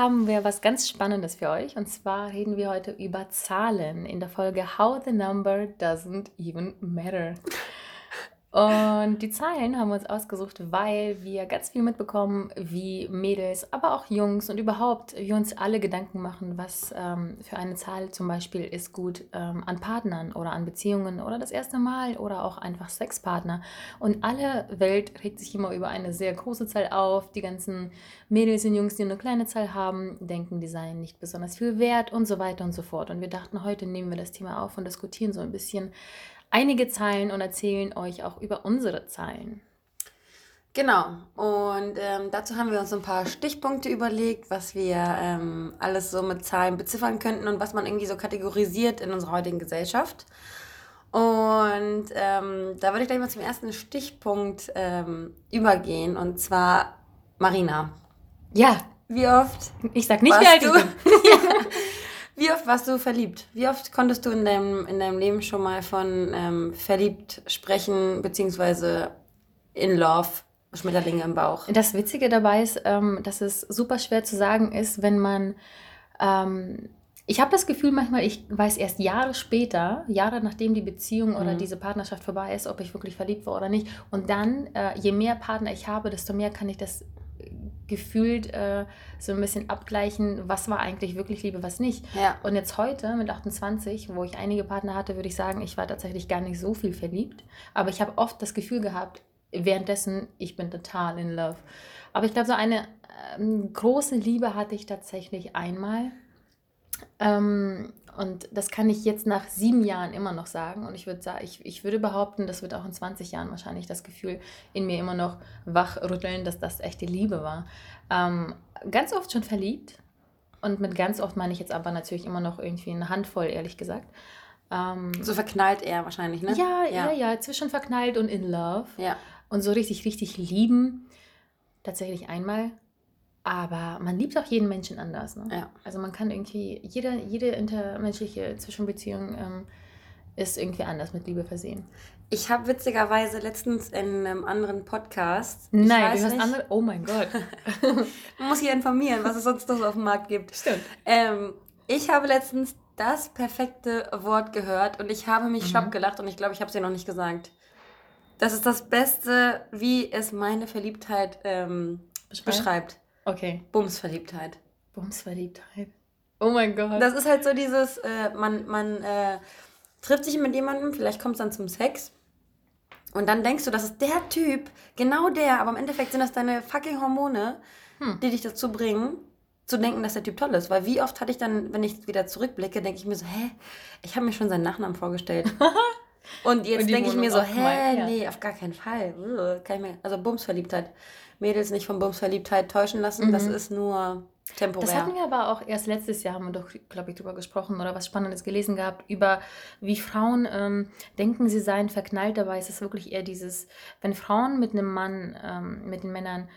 Haben wir was ganz Spannendes für euch und zwar reden wir heute über Zahlen in der Folge How the Number Doesn't Even Matter. Und die Zahlen haben wir uns ausgesucht, weil wir ganz viel mitbekommen, wie Mädels, aber auch Jungs und überhaupt wir uns alle Gedanken machen, was ähm, für eine Zahl zum Beispiel ist gut ähm, an Partnern oder an Beziehungen oder das erste Mal oder auch einfach Sexpartner. Und alle Welt regt sich immer über eine sehr große Zahl auf. Die ganzen Mädels und Jungs, die eine kleine Zahl haben, denken, die seien nicht besonders viel wert und so weiter und so fort. Und wir dachten, heute nehmen wir das Thema auf und diskutieren so ein bisschen einige Zahlen und erzählen euch auch über unsere Zahlen. Genau, und ähm, dazu haben wir uns ein paar Stichpunkte überlegt, was wir ähm, alles so mit Zahlen beziffern könnten und was man irgendwie so kategorisiert in unserer heutigen Gesellschaft. Und ähm, da würde ich gleich mal zum ersten Stichpunkt ähm, übergehen, und zwar Marina. Ja. Wie oft? Ich sag nicht, wie alt du. Wie oft warst du verliebt? Wie oft konntest du in deinem, in deinem Leben schon mal von ähm, verliebt sprechen, beziehungsweise in Love, Schmetterlinge im Bauch? Das Witzige dabei ist, ähm, dass es super schwer zu sagen ist, wenn man. Ähm, ich habe das Gefühl manchmal, ich weiß erst Jahre später, Jahre nachdem die Beziehung oder mhm. diese Partnerschaft vorbei ist, ob ich wirklich verliebt war oder nicht. Und dann, äh, je mehr Partner ich habe, desto mehr kann ich das gefühlt äh, so ein bisschen abgleichen, was war eigentlich wirklich Liebe, was nicht. Ja. Und jetzt heute mit 28, wo ich einige Partner hatte, würde ich sagen, ich war tatsächlich gar nicht so viel verliebt. Aber ich habe oft das Gefühl gehabt, währenddessen, ich bin total in love. Aber ich glaube, so eine ähm, große Liebe hatte ich tatsächlich einmal. Ähm, und das kann ich jetzt nach sieben Jahren immer noch sagen. Und ich würde sagen, ich, ich würde behaupten, das wird auch in 20 Jahren wahrscheinlich das Gefühl in mir immer noch wachrütteln, dass das echte Liebe war. Ähm, ganz oft schon verliebt. Und mit ganz oft meine ich jetzt aber natürlich immer noch irgendwie eine Handvoll, ehrlich gesagt. Ähm, so verknallt eher wahrscheinlich, ne? Ja, ja, ja, ja, zwischen verknallt und in love. Ja. Und so richtig, richtig lieben. Tatsächlich einmal. Aber man liebt auch jeden Menschen anders. Ne? Ja. Also man kann irgendwie, jede, jede intermenschliche Zwischenbeziehung ähm, ist irgendwie anders mit Liebe versehen. Ich habe witzigerweise letztens in einem anderen Podcast. Nein, du hast andere. Oh mein Gott. man muss hier informieren, was es sonst noch so auf dem Markt gibt. Stimmt. Ähm, ich habe letztens das perfekte Wort gehört und ich habe mich mhm. schlapp gelacht und ich glaube, ich habe es dir noch nicht gesagt. Das ist das Beste, wie es meine Verliebtheit ähm, beschreibt. Okay. Bumsverliebtheit. Bumsverliebtheit. Oh mein Gott. Das ist halt so dieses, äh, man, man äh, trifft sich mit jemandem, vielleicht kommt es dann zum Sex. Und dann denkst du, das ist der Typ, genau der, aber im Endeffekt sind das deine fucking Hormone, hm. die dich dazu bringen, zu denken, dass der Typ toll ist. Weil wie oft hatte ich dann, wenn ich wieder zurückblicke, denke ich mir so, hä, ich habe mir schon seinen Nachnamen vorgestellt. Und jetzt denke ich mir so, hä, ja. nee, auf gar keinen Fall. Kann ich mir, also Bumsverliebtheit. Mädels nicht von Bumsverliebtheit täuschen lassen. Mhm. Das ist nur temporär. Das hatten wir aber auch erst letztes Jahr, haben wir doch, glaube ich, drüber gesprochen oder was Spannendes gelesen gehabt, über wie Frauen ähm, denken, sie seien verknallt. Dabei ist es wirklich eher dieses, wenn Frauen mit einem Mann, ähm, mit den Männern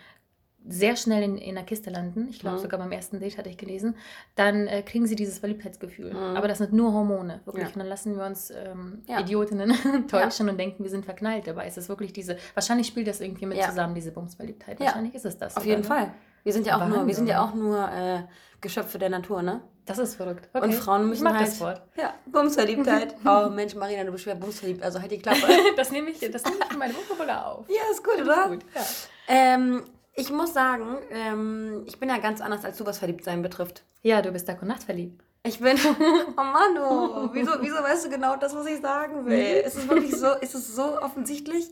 sehr schnell in, in der Kiste landen, ich glaube mhm. sogar beim ersten Date hatte ich gelesen, dann äh, kriegen sie dieses Verliebtheitsgefühl. Mhm. Aber das sind nur Hormone, wirklich. Ja. Und dann lassen wir uns ähm, ja. Idiotinnen täuschen ja. und denken, wir sind verknallt. Dabei ist es wirklich diese, wahrscheinlich spielt das irgendwie mit zusammen, diese Bumsverliebtheit. Wahrscheinlich ist es das. Auf jeden ne? Fall. Wir sind ja auch nur, wir sind ja auch nur äh, Geschöpfe der Natur, ne? Das ist verrückt. Okay. Und Frauen müssen ich mag halt. Das Wort. Ja, Bumsverliebtheit. oh Mensch, Marina, du bist schwer bumsverliebt, also halt die Klappe. das nehme ich, das nehme ich in meine Vokabular auf. Ja, ist gut, oder? Ist gut, ja. Ähm, ich muss sagen, ähm, ich bin ja ganz anders, als du was Verliebtsein betrifft. Ja, du bist Tag und Nacht verliebt. Ich bin, oh Mann, oh, wieso, wieso weißt du genau das, was ich sagen will? Ist es wirklich so, ist es so offensichtlich?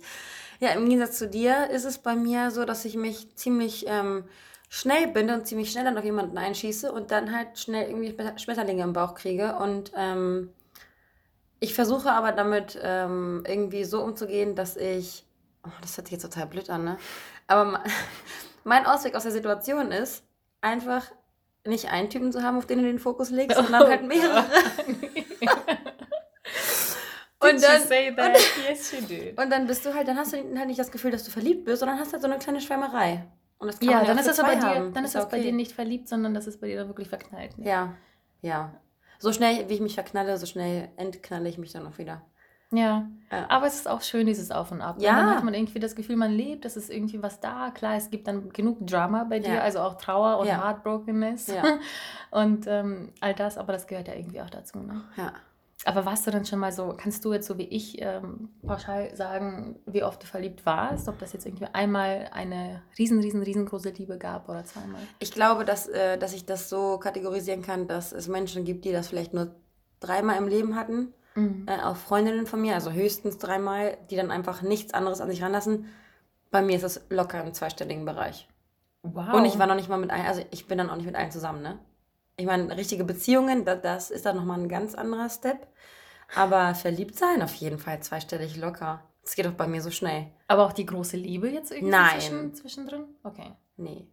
Ja, im Gegensatz zu dir ist es bei mir so, dass ich mich ziemlich ähm, schnell bin und ziemlich schnell dann auf jemanden einschieße und dann halt schnell irgendwie Schmetterlinge im Bauch kriege. Und ähm, ich versuche aber damit ähm, irgendwie so umzugehen, dass ich, oh, das hört sich jetzt total blöd an, ne? Aber mein Ausweg aus der Situation ist, einfach nicht einen Typen zu haben, auf den du den Fokus legst, sondern halt mehrere. und dann, say that? Und, yes, you did. Und dann bist du halt, dann hast du halt nicht das Gefühl, dass du verliebt bist, sondern hast halt so eine kleine Schwärmerei. Und das kann ja, man dann ist es bei dir, dann ist, es okay. bei dir nicht verliebt, sondern das ist bei dir dann wirklich verknallt. Ne? Ja, ja. So schnell, wie ich mich verknalle, so schnell entknalle ich mich dann auch wieder. Ja. ja. Aber es ist auch schön, dieses Auf und Ab. Ja. Dann hat man irgendwie das Gefühl, man lebt, es ist irgendwie was da. Klar, es gibt dann genug Drama bei dir, ja. also auch Trauer und ja. Heartbrokenness. Ja. und ähm, all das, aber das gehört ja irgendwie auch dazu. Ne? Ja. Aber warst du dann schon mal so, kannst du jetzt so wie ich ähm, pauschal sagen, wie oft du verliebt warst? Ob das jetzt irgendwie einmal eine riesen, riesen, riesengroße Liebe gab oder zweimal? Ich glaube, dass, äh, dass ich das so kategorisieren kann, dass es Menschen gibt, die das vielleicht nur dreimal im Leben hatten. Mhm. Äh, auch Freundinnen von mir, also höchstens dreimal, die dann einfach nichts anderes an sich ranlassen. Bei mir ist es locker im zweistelligen Bereich. Wow. Und ich war noch nicht mal mit allen, also ich bin dann auch nicht mit allen zusammen, ne? Ich meine, richtige Beziehungen, das, das ist dann nochmal ein ganz anderer Step. Aber verliebt sein auf jeden Fall zweistellig locker. Das geht doch bei mir so schnell. Aber auch die große Liebe jetzt irgendwie Nein. Zwischen, zwischendrin? Okay. Nee.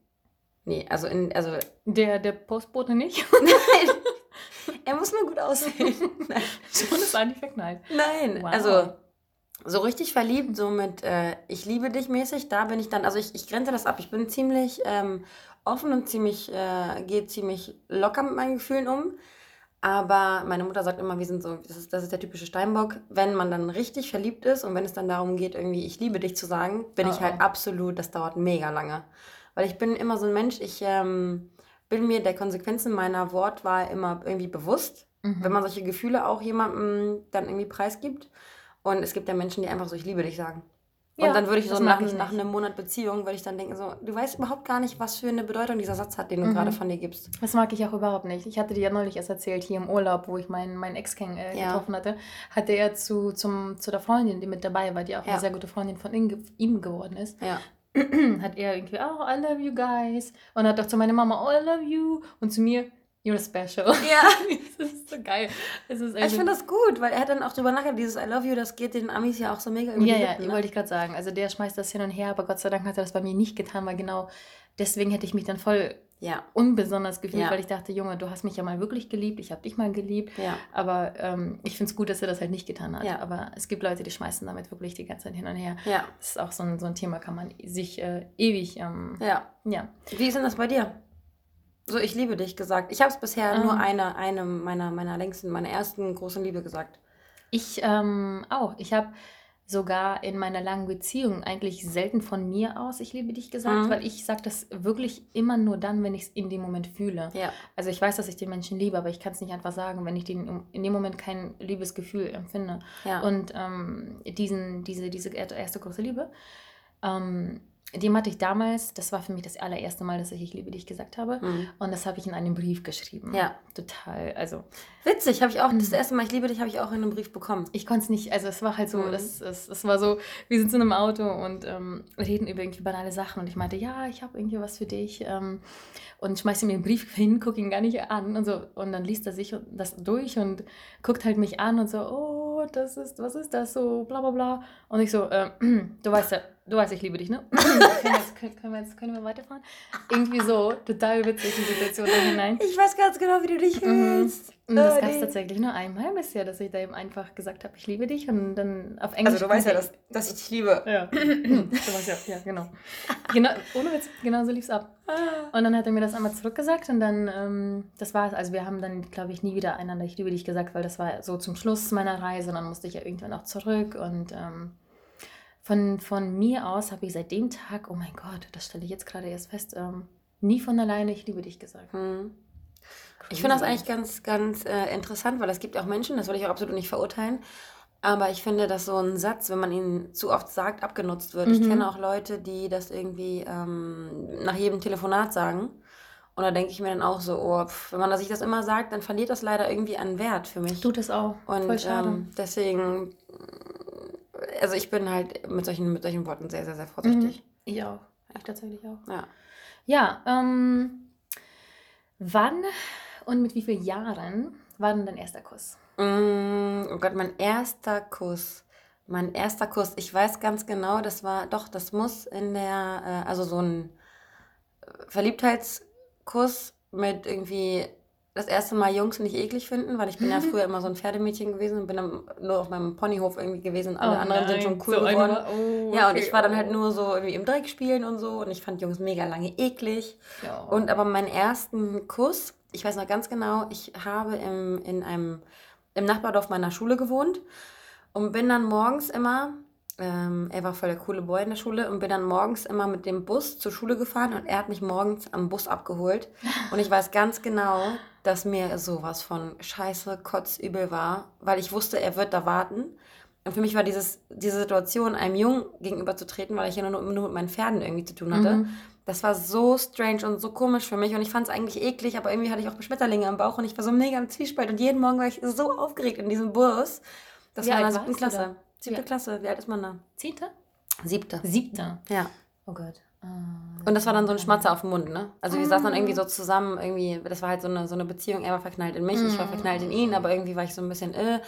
Nee, also in, also. Der, der Postbote nicht? Nein. Er muss nur gut aussehen. Nein. Schon ist eigentlich verknallt. Nein, wow. also so richtig verliebt, so mit äh, ich liebe dich mäßig, da bin ich dann, also ich, ich grenze das ab. Ich bin ziemlich ähm, offen und ziemlich, äh, gehe ziemlich locker mit meinen Gefühlen um. Aber meine Mutter sagt immer, wir sind so, das ist, das ist der typische Steinbock. Wenn man dann richtig verliebt ist und wenn es dann darum geht, irgendwie ich liebe dich zu sagen, bin oh, ich halt oh. absolut, das dauert mega lange. Weil ich bin immer so ein Mensch, ich ähm, bin mir der Konsequenzen meiner Wortwahl immer irgendwie bewusst. Mhm. Wenn man solche Gefühle auch jemandem dann irgendwie preisgibt. Und es gibt ja Menschen, die einfach so ich liebe dich sagen. Ja, und dann würde ich so nach, ich nach, einem Monat Beziehung, würde ich dann denken, so, du weißt überhaupt gar nicht, was für eine Bedeutung dieser Satz hat, den du mhm. gerade von dir gibst. Das mag ich auch überhaupt nicht. Ich hatte dir ja neulich erst erzählt, hier im Urlaub, wo ich meinen mein Ex äh, ja. getroffen hatte, hatte er zu, zum, zu der Freundin, die mit dabei war, die auch ja. eine sehr gute Freundin von ihm geworden ist. Hat er irgendwie, oh, I love you guys. Und hat auch zu meiner Mama, oh, I love you. Und zu mir, You're special. Ja. das ist so geil. Ist also ich finde das gut, weil er hat dann auch drüber nachgedacht, dieses I love you, das geht den Amis ja auch so mega über ja, die Lippen. Ja, ne? wollte ich gerade sagen. Also der schmeißt das hin und her, aber Gott sei Dank hat er das bei mir nicht getan, weil genau deswegen hätte ich mich dann voll ja. unbesonders gefühlt, ja. weil ich dachte, Junge, du hast mich ja mal wirklich geliebt, ich habe dich mal geliebt. Ja. Aber ähm, ich finde es gut, dass er das halt nicht getan hat. Ja. Aber es gibt Leute, die schmeißen damit wirklich die ganze Zeit hin und her. Ja. Das ist auch so ein, so ein Thema, kann man sich äh, ewig. Ähm, ja. ja. Wie ist denn das bei dir? So, ich liebe dich gesagt. Ich habe es bisher ähm. nur eine, eine meiner, meiner längsten, meiner ersten großen Liebe gesagt. Ich ähm, auch. Ich habe sogar in meiner langen Beziehung eigentlich selten von mir aus, ich liebe dich gesagt, mhm. weil ich sage das wirklich immer nur dann, wenn ich es in dem Moment fühle. Ja. Also ich weiß, dass ich den Menschen liebe, aber ich kann es nicht einfach sagen, wenn ich den, in dem Moment kein Liebesgefühl empfinde. Ja. Und ähm, diesen, diese, diese erste große Liebe, ähm, dem hatte ich damals, das war für mich das allererste Mal, dass ich Ich liebe dich gesagt habe. Mhm. Und das habe ich in einem Brief geschrieben. Ja. Total, also. Witzig, habe ich auch, das mhm. erste Mal Ich liebe dich habe ich auch in einem Brief bekommen. Ich konnte es nicht, also es war halt so, mhm. das, das, das war so, wir sitzen in einem Auto und ähm, reden über irgendwie banale Sachen. Und ich meinte, ja, ich habe irgendwie was für dich. Ähm, und schmeiße mir einen Brief hin, gucke ihn gar nicht an und so. Und dann liest er sich das durch und guckt halt mich an und so, oh, das ist, was ist das so, bla bla bla. Und ich so, äh, du weißt ja, du weißt, ich liebe dich, ne? können, wir jetzt, können, wir jetzt, können wir weiterfahren? Irgendwie so, total witzig die Situation da hinein. Ich weiß ganz genau, wie du dich mhm. fühlst. Und das oh, gab es tatsächlich nur einmal bisher, dass ich da eben einfach gesagt habe, ich liebe dich und dann auf Englisch. Also du weißt ja, dass, dass ich dich liebe. Ja. du weißt ja, ja, genau. genau ohne Witz, genau so lief es ab. Ah. Und dann hat er mir das einmal zurückgesagt und dann, ähm, das war es. Also wir haben dann, glaube ich, nie wieder einander ich liebe dich gesagt, weil das war so zum Schluss meiner Reise und dann musste ich ja irgendwann auch zurück und ähm, von, von mir aus habe ich seit dem Tag, oh mein Gott, das stelle ich jetzt gerade erst fest, ähm, nie von alleine ich liebe dich gesagt. Hm. Ich finde das eigentlich ganz, ganz äh, interessant, weil es gibt auch Menschen, das will ich auch absolut nicht verurteilen, aber ich finde, dass so ein Satz, wenn man ihn zu oft sagt, abgenutzt wird. Mhm. Ich kenne auch Leute, die das irgendwie ähm, nach jedem Telefonat sagen. Und da denke ich mir dann auch so, oh, pff, wenn man sich das immer sagt, dann verliert das leider irgendwie an Wert für mich. Tut es auch. Und Voll schade. Ähm, deswegen also ich bin halt mit solchen, mit solchen Worten sehr, sehr, sehr vorsichtig. Mhm. Ich auch. Ich tatsächlich auch. Ja. Ja, ähm, wann und mit wie vielen Jahren war denn dein erster Kuss? Mm, oh Gott, mein erster Kuss. Mein erster Kuss, ich weiß ganz genau, das war, doch, das muss in der, äh, also so ein Verliebtheitskuss mit irgendwie das erste Mal Jungs nicht eklig finden, weil ich bin ja früher immer so ein Pferdemädchen gewesen und bin dann nur auf meinem Ponyhof irgendwie gewesen. Alle oh anderen sind schon cool so geworden. Oh, ja, und okay, ich war dann halt nur so irgendwie im Dreck spielen und so und ich fand Jungs mega lange eklig. Ja. Und aber meinen ersten Kuss, ich weiß noch ganz genau, ich habe im, in einem, im Nachbardorf meiner Schule gewohnt und bin dann morgens immer ähm, er war voll der coole Boy in der Schule und bin dann morgens immer mit dem Bus zur Schule gefahren und er hat mich morgens am Bus abgeholt. Und ich weiß ganz genau, dass mir sowas von scheiße, kotzübel war, weil ich wusste, er wird da warten. Und für mich war dieses, diese Situation, einem Jungen gegenüberzutreten, weil ich ja nur, nur mit meinen Pferden irgendwie zu tun hatte, mhm. das war so strange und so komisch für mich. Und ich fand es eigentlich eklig, aber irgendwie hatte ich auch Schmetterlinge am Bauch und ich war so mega im Zwiespalt. Und jeden Morgen war ich so aufgeregt in diesem Bus. Das Wie war in der siebten Klasse. Siebte ja. Klasse, wie alt ist man da? Zehnte? Siebte. Siebte? Ja. Oh Gott. Uh, und das war dann so ein Schmatzer auf dem Mund, ne? Also wir saßen dann irgendwie so zusammen, irgendwie, das war halt so eine, so eine Beziehung, er war verknallt in mich, mm. ich war verknallt in ihn, aber irgendwie war ich so ein bisschen, äh,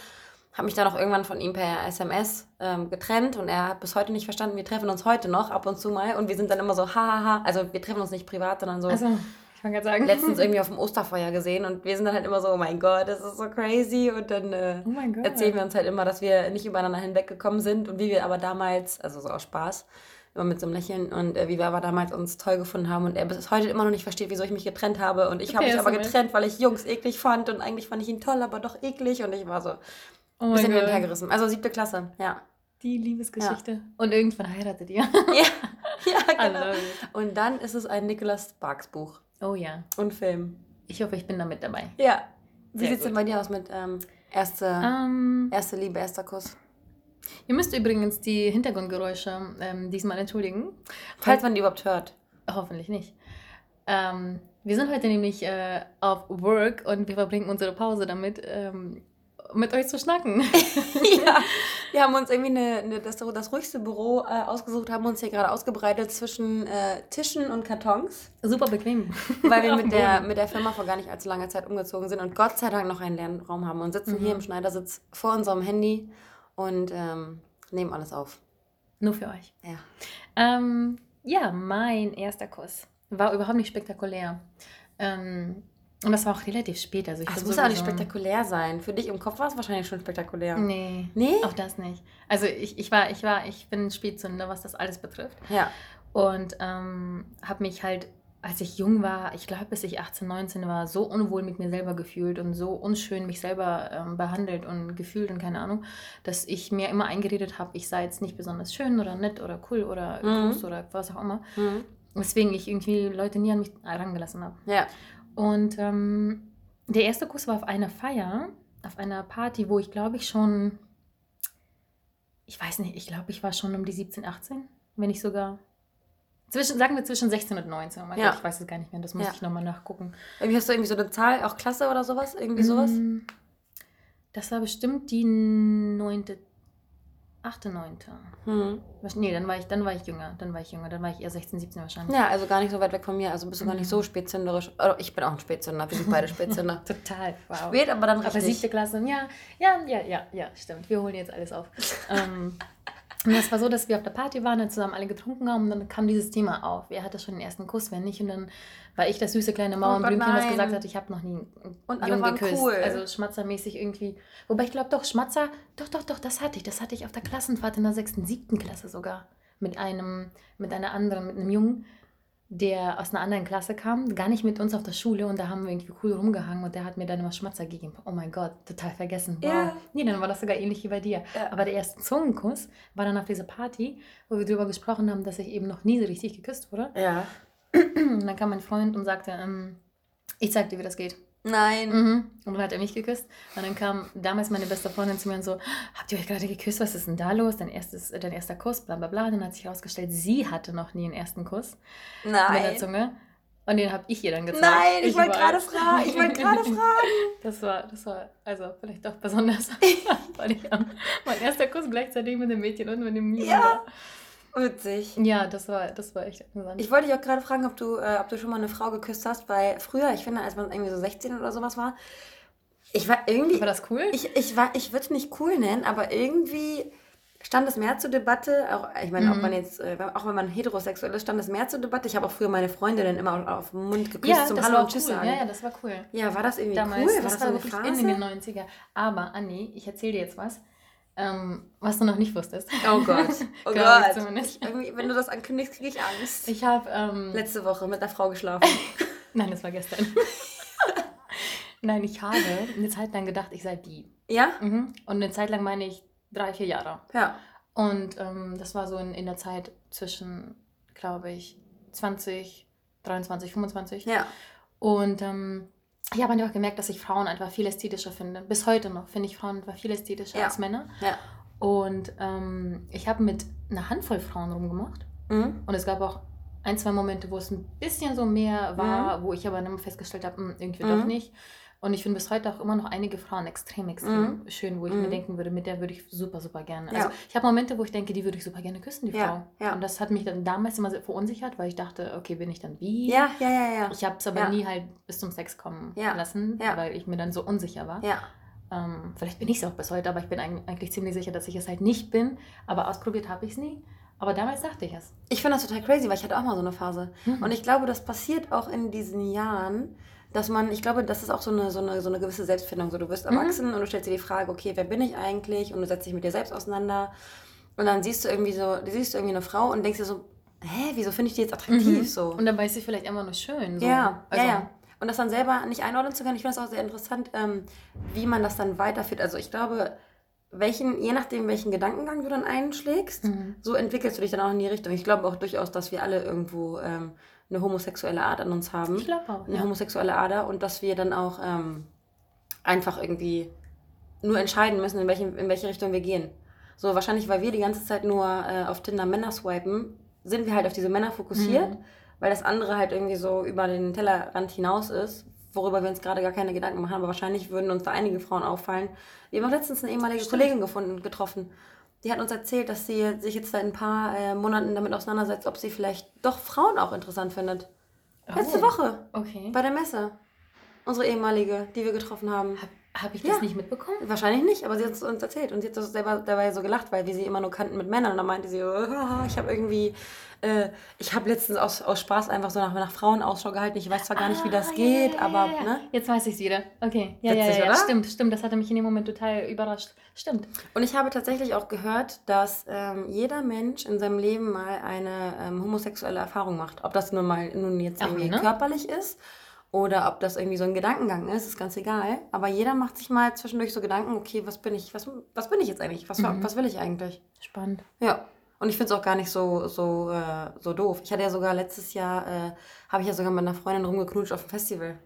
habe mich dann auch irgendwann von ihm per SMS ähm, getrennt und er hat bis heute nicht verstanden, wir treffen uns heute noch ab und zu mal und wir sind dann immer so, hahaha, also wir treffen uns nicht privat, sondern so, also, ich kann sagen. Letztens irgendwie auf dem Osterfeuer gesehen und wir sind dann halt immer so, oh mein Gott, das ist so crazy. Und dann äh, oh erzählen wir uns halt immer, dass wir nicht übereinander hinweggekommen sind und wie wir aber damals, also so aus Spaß, immer mit so einem Lächeln und äh, wie wir aber damals uns toll gefunden haben und er bis heute immer noch nicht versteht, wieso ich mich getrennt habe und ich habe mich aber getrennt, weil ich Jungs eklig fand und eigentlich fand ich ihn toll, aber doch eklig und ich war so oh ein bisschen hinterhergerissen. Also siebte Klasse, ja. Die Liebesgeschichte. Ja. Und irgendwann heiratet ihr. ja, ja genau. Und dann ist es ein Nicholas Sparks Buch. Oh ja. Und Film. Ich hoffe, ich bin da mit dabei. Ja. Wie sieht es denn bei dir aus mit ähm, erste, um, ähm. erste Liebe, erster Kuss? Ihr müsst übrigens die Hintergrundgeräusche ähm, diesmal entschuldigen. Falls man die überhaupt hört. Hoffentlich nicht. Ähm, wir sind heute nämlich äh, auf Work und wir verbringen unsere Pause damit, ähm, mit euch zu schnacken. ja, wir haben uns irgendwie eine, eine, das, das ruhigste Büro äh, ausgesucht, haben uns hier gerade ausgebreitet zwischen äh, Tischen und Kartons. Super bequem. Weil wir mit der, mit der Firma vor gar nicht allzu langer Zeit umgezogen sind und Gott sei Dank noch einen Lernraum haben und sitzen mhm. hier im Schneidersitz vor unserem Handy und ähm, nehmen alles auf. Nur für euch. Ja. Ähm, ja, mein erster Kuss war überhaupt nicht spektakulär. Ähm, und das war auch relativ spät. Also ich Ach, das muss auch nicht spektakulär sein. Für dich im Kopf war es wahrscheinlich schon spektakulär. Nee. Nee? Auch das nicht. Also ich, ich war, ich war, ich bin Spätzünder, was das alles betrifft. Ja. Und ähm, habe mich halt, als ich jung war, ich glaube bis ich 18, 19 war, so unwohl mit mir selber gefühlt und so unschön mich selber ähm, behandelt und gefühlt und keine Ahnung, dass ich mir immer eingeredet habe, ich sei jetzt nicht besonders schön oder nett oder cool oder mhm. groß oder was auch immer. Mhm. Weswegen ich irgendwie Leute nie an mich herangelassen habe. Ja. Und ähm, der erste Kuss war auf einer Feier, auf einer Party, wo ich glaube ich schon, ich weiß nicht, ich glaube ich war schon um die 17, 18, wenn nicht sogar. Zwischen, sagen wir zwischen 16 und 19. Oh ja. Gott, ich weiß es gar nicht mehr, das muss ja. ich nochmal nachgucken. Irgendwie hast du irgendwie so eine Zahl, auch Klasse oder sowas? Irgendwie sowas? Mm, das war bestimmt die neunte 8.9. Hm. Nee, dann war, ich, dann war ich jünger. Dann war ich jünger. Dann war ich eher 16, 17 wahrscheinlich. Ja, also gar nicht so weit weg von mir. Also bist du gar nicht so mhm. spätzünderisch. Also ich bin auch ein Spätzünder. Wir sind beide Spätzünder. Total. Wow. Spät, aber dann richtig. Aber siebte Klasse. Ja, ja, ja, ja, ja, stimmt. Wir holen jetzt alles auf. ähm, und das war so, dass wir auf der Party waren und zusammen alle getrunken haben und dann kam dieses Thema auf. Wer hatte schon den ersten Kuss, wer nicht? Und dann war ich das süße kleine Mauernblümchen, oh was gesagt hat, ich habe noch nie einen und Jungen geküsst. Cool. Also schmatzermäßig irgendwie. Wobei ich glaube doch, Schmatzer, doch, doch, doch, das hatte ich. Das hatte ich auf der Klassenfahrt in der sechsten, siebten Klasse sogar. Mit einem, mit einer anderen, mit einem Jungen der aus einer anderen Klasse kam, gar nicht mit uns auf der Schule und da haben wir irgendwie cool rumgehangen und der hat mir dann immer Schmatzer gegeben. Oh mein Gott, total vergessen. Wow. Ja. Nee, dann war das sogar ähnlich wie bei dir. Ja. Aber der erste Zungenkuss war dann auf dieser Party, wo wir darüber gesprochen haben, dass ich eben noch nie so richtig geküsst wurde. Ja. Und dann kam mein Freund und sagte, ähm, ich zeig dir, wie das geht. Nein. Mhm. Und dann hat er mich geküsst. Und dann kam damals meine beste Freundin zu mir und so, habt ihr euch gerade geküsst? Was ist denn da los? Dein, erstes, dein erster Kuss, bla bla bla. Und dann hat sich herausgestellt, sie hatte noch nie einen ersten Kuss. Nein. Mit der Zunge. Und den habe ich ihr dann gezeigt. Nein, ich, ich wollte gerade fragen. Ich wollte gerade fragen. Das war, das war, also vielleicht doch besonders. weil ich, mein erster Kuss gleichzeitig mit dem Mädchen und mit dem Mio ja. war. Witzig. Ja, das war, das war echt interessant. Ich wollte dich auch gerade fragen, ob du, äh, ob du schon mal eine Frau geküsst hast, weil früher, ich finde, als man irgendwie so 16 oder sowas war, ich war irgendwie. War das cool? Ich, ich, ich würde es nicht cool nennen, aber irgendwie stand es mehr zur Debatte, auch, ich meine, Mhm. auch, wenn jetzt, äh, auch wenn man heterosexuell ist, stand es mehr zur Debatte. Ich habe auch früher meine Freundinnen immer auf, den Mund geküsst Ja, zum Hallo und Tschüss cool. sagen. Ja, ja, das war cool. Ja, war das irgendwie Damals, cool? War das das, war so wirklich Phase? in den 90er. Aber, Anni, ich erzähle dir jetzt was, ähm, was du noch nicht wusstest. Oh Gott. Oh Gott. Ich, wenn du das ankündigst, kriege ich Angst. Ich habe, ähm, Letzte Woche mit einer Frau geschlafen. nein, das war gestern. nein, ich habe eine Zeit lang gedacht, ich sei die. ja? Mhm. Und eine Zeit lang meine ich drei, vier Jahre. Ja. Und ähm, das war so in, in der Zeit zwischen, glaube ich, 20, 23, 25. Ja. Und ähm, ich habe einfach gemerkt, dass ich Frauen einfach viel ästhetischer finde. Bis heute noch finde ich Frauen einfach viel ästhetischer Ja. als Männer. Ja. Und ähm, ich habe mit einer Handvoll Frauen rumgemacht. Mhm. Und es gab auch ein, zwei Momente, wo es ein bisschen so mehr war, wo ich aber dann festgestellt habe, "Hm, irgendwie Mhm. doch nicht. Und ich finde bis heute auch immer noch einige Frauen extrem, extrem schön, wo ich mir Mhm. denken würde, mit der würde ich super, super gerne. Ja. Also ich habe Momente, wo ich denke, die würde ich super gerne küssen, die Ja, Frau. ja. Und das hat mich dann damals immer sehr verunsichert, weil ich dachte, okay, bin ich dann wie? Ja, ja, ja, ja. Ich habe es aber nie halt bis zum Sex kommen lassen, weil ich mir dann so unsicher war. Ja. Ähm, vielleicht bin ich es auch bis heute, aber ich bin eig- eigentlich ziemlich sicher, dass ich es halt nicht bin. Aber ausprobiert habe ich es nie. Aber damals dachte ich es. Ich finde das total crazy, weil ich hatte auch mal so eine Phase. Mhm. Und ich glaube, das passiert auch in diesen Jahren, dass man, ich glaube, das ist auch so eine, so eine, so eine gewisse Selbstfindung. So, du wirst Mhm. erwachsen und du stellst dir die Frage, okay, wer bin ich eigentlich? Und du setzt dich mit dir selbst auseinander. Und dann siehst du irgendwie so, du siehst irgendwie eine Frau und denkst dir so, hä, wieso finde ich die jetzt attraktiv? Mhm. So. Und dabei ist sie vielleicht immer nur schön. So. Ja, also, ja, ja. Und das dann selber nicht einordnen zu können, ich finde das auch sehr interessant, ähm, wie man das dann weiterführt. Also ich glaube, welchen, je nachdem, welchen Gedankengang du dann einschlägst, Mhm. so entwickelst du dich dann auch in die Richtung. Ich glaube auch durchaus, dass wir alle irgendwo ähm, eine homosexuelle Art an uns haben. Ich glaube auch. Eine Ja. homosexuelle Ader und dass wir dann auch ähm, einfach irgendwie nur entscheiden müssen, in, welchen, in welche Richtung wir gehen. So wahrscheinlich, weil wir die ganze Zeit nur äh, auf Tinder Männer swipen, sind wir halt auf diese Männer fokussiert, Mhm. weil das andere halt irgendwie so über den Tellerrand hinaus ist, worüber wir uns gerade gar keine Gedanken machen. Aber wahrscheinlich würden uns da einige Frauen auffallen. Wir haben auch letztens eine ehemalige Stimmt. Kollegin gefunden, getroffen. Die hat uns erzählt, dass sie sich jetzt seit ein paar äh, Monaten damit auseinandersetzt, ob sie vielleicht doch Frauen auch interessant findet. Letzte Oh, Woche Okay. bei der Messe. Unsere ehemalige, die wir getroffen haben. Habe hab ich Ja. das nicht mitbekommen? Wahrscheinlich nicht, aber sie hat es uns erzählt und sie hat das selber dabei so gelacht, weil wir sie immer nur kannten mit Männern. Und dann meinte sie, oh, ich habe irgendwie, äh, ich habe letztens aus, aus Spaß einfach so nach, nach Frauen Ausschau gehalten. Ich weiß zwar gar nicht, wie das Ah, geht, ja, ja, aber, ja, ja. ne? Jetzt weiß ich es wieder. Okay. Ja, ja, Witzig, ja, ja. Stimmt, stimmt. Das hatte mich in dem Moment total überrascht. Stimmt. Und ich habe tatsächlich auch gehört, dass ähm, jeder Mensch in seinem Leben mal eine ähm, homosexuelle Erfahrung macht. Ob das nun mal nun jetzt irgendwie ne? körperlich ist oder ob das irgendwie so ein Gedankengang ist, ist ganz egal. Aber jeder macht sich mal zwischendurch so Gedanken, okay, was bin ich, was, was bin ich jetzt eigentlich? Was, Mhm. was will ich eigentlich? Spannend. Ja. Und ich finde es auch gar nicht so, so, äh, so doof. Ich hatte ja sogar letztes Jahr, äh, habe ich ja sogar mit einer Freundin rumgeknutscht auf dem Festival.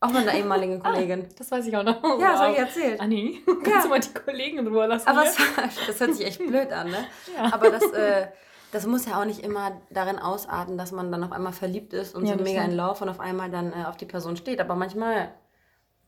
Auch mit einer ehemaligen Kollegin. Das weiß ich auch noch. Ja, das habe ich erzählt. Anni, Ja. kannst du mal die Kollegen Ruhe lassen? Aber es das hört sich echt blöd an, ne? Ja. Aber das, äh, das muss ja auch nicht immer darin ausarten, dass man dann auf einmal verliebt ist und Ja, so mega in. Lauf und auf einmal dann äh, auf die Person steht. Aber manchmal,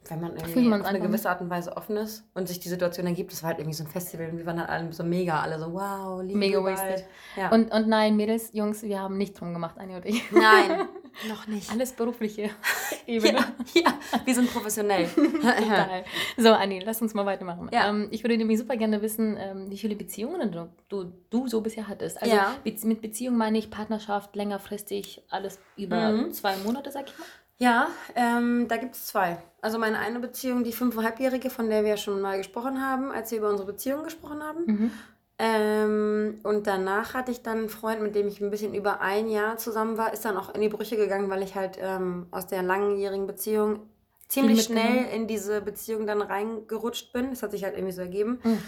wenn man irgendwie man's auf eine gewisse Art und Weise offen ist und sich die Situation ergibt, das war halt irgendwie so ein Festival und wir waren dann alle so mega, alle so wow, Liebe Mega überall. wasted. Ja. Und, und nein, Mädels, Jungs, wir haben nicht drum gemacht, Anni und ich. Nein, noch nicht. Alles berufliche Ebene. Ja, ja, wir sind professionell. Total. So, Anni, lass uns mal weitermachen. Ja. Ähm, ich würde nämlich super gerne wissen, ähm, wie viele Beziehungen du, du, du so bisher hattest. Also Ja. Mit Beziehung meine ich Partnerschaft, längerfristig, alles über Mhm. zwei Monate, sag ich mal. Ja, ähm, da gibt es zwei. Also meine eine Beziehung, die fünfeinhalbjährige, von der wir schon mal gesprochen haben, als wir über unsere Beziehung gesprochen haben. Mhm. Ähm, und danach hatte ich dann einen Freund, mit dem ich ein bisschen über ein Jahr zusammen war, ist dann auch in die Brüche gegangen, weil ich halt ähm, aus der langjährigen Beziehung ziemlich schnell in diese Beziehung dann reingerutscht bin. Das hat sich halt irgendwie so ergeben. Mhm.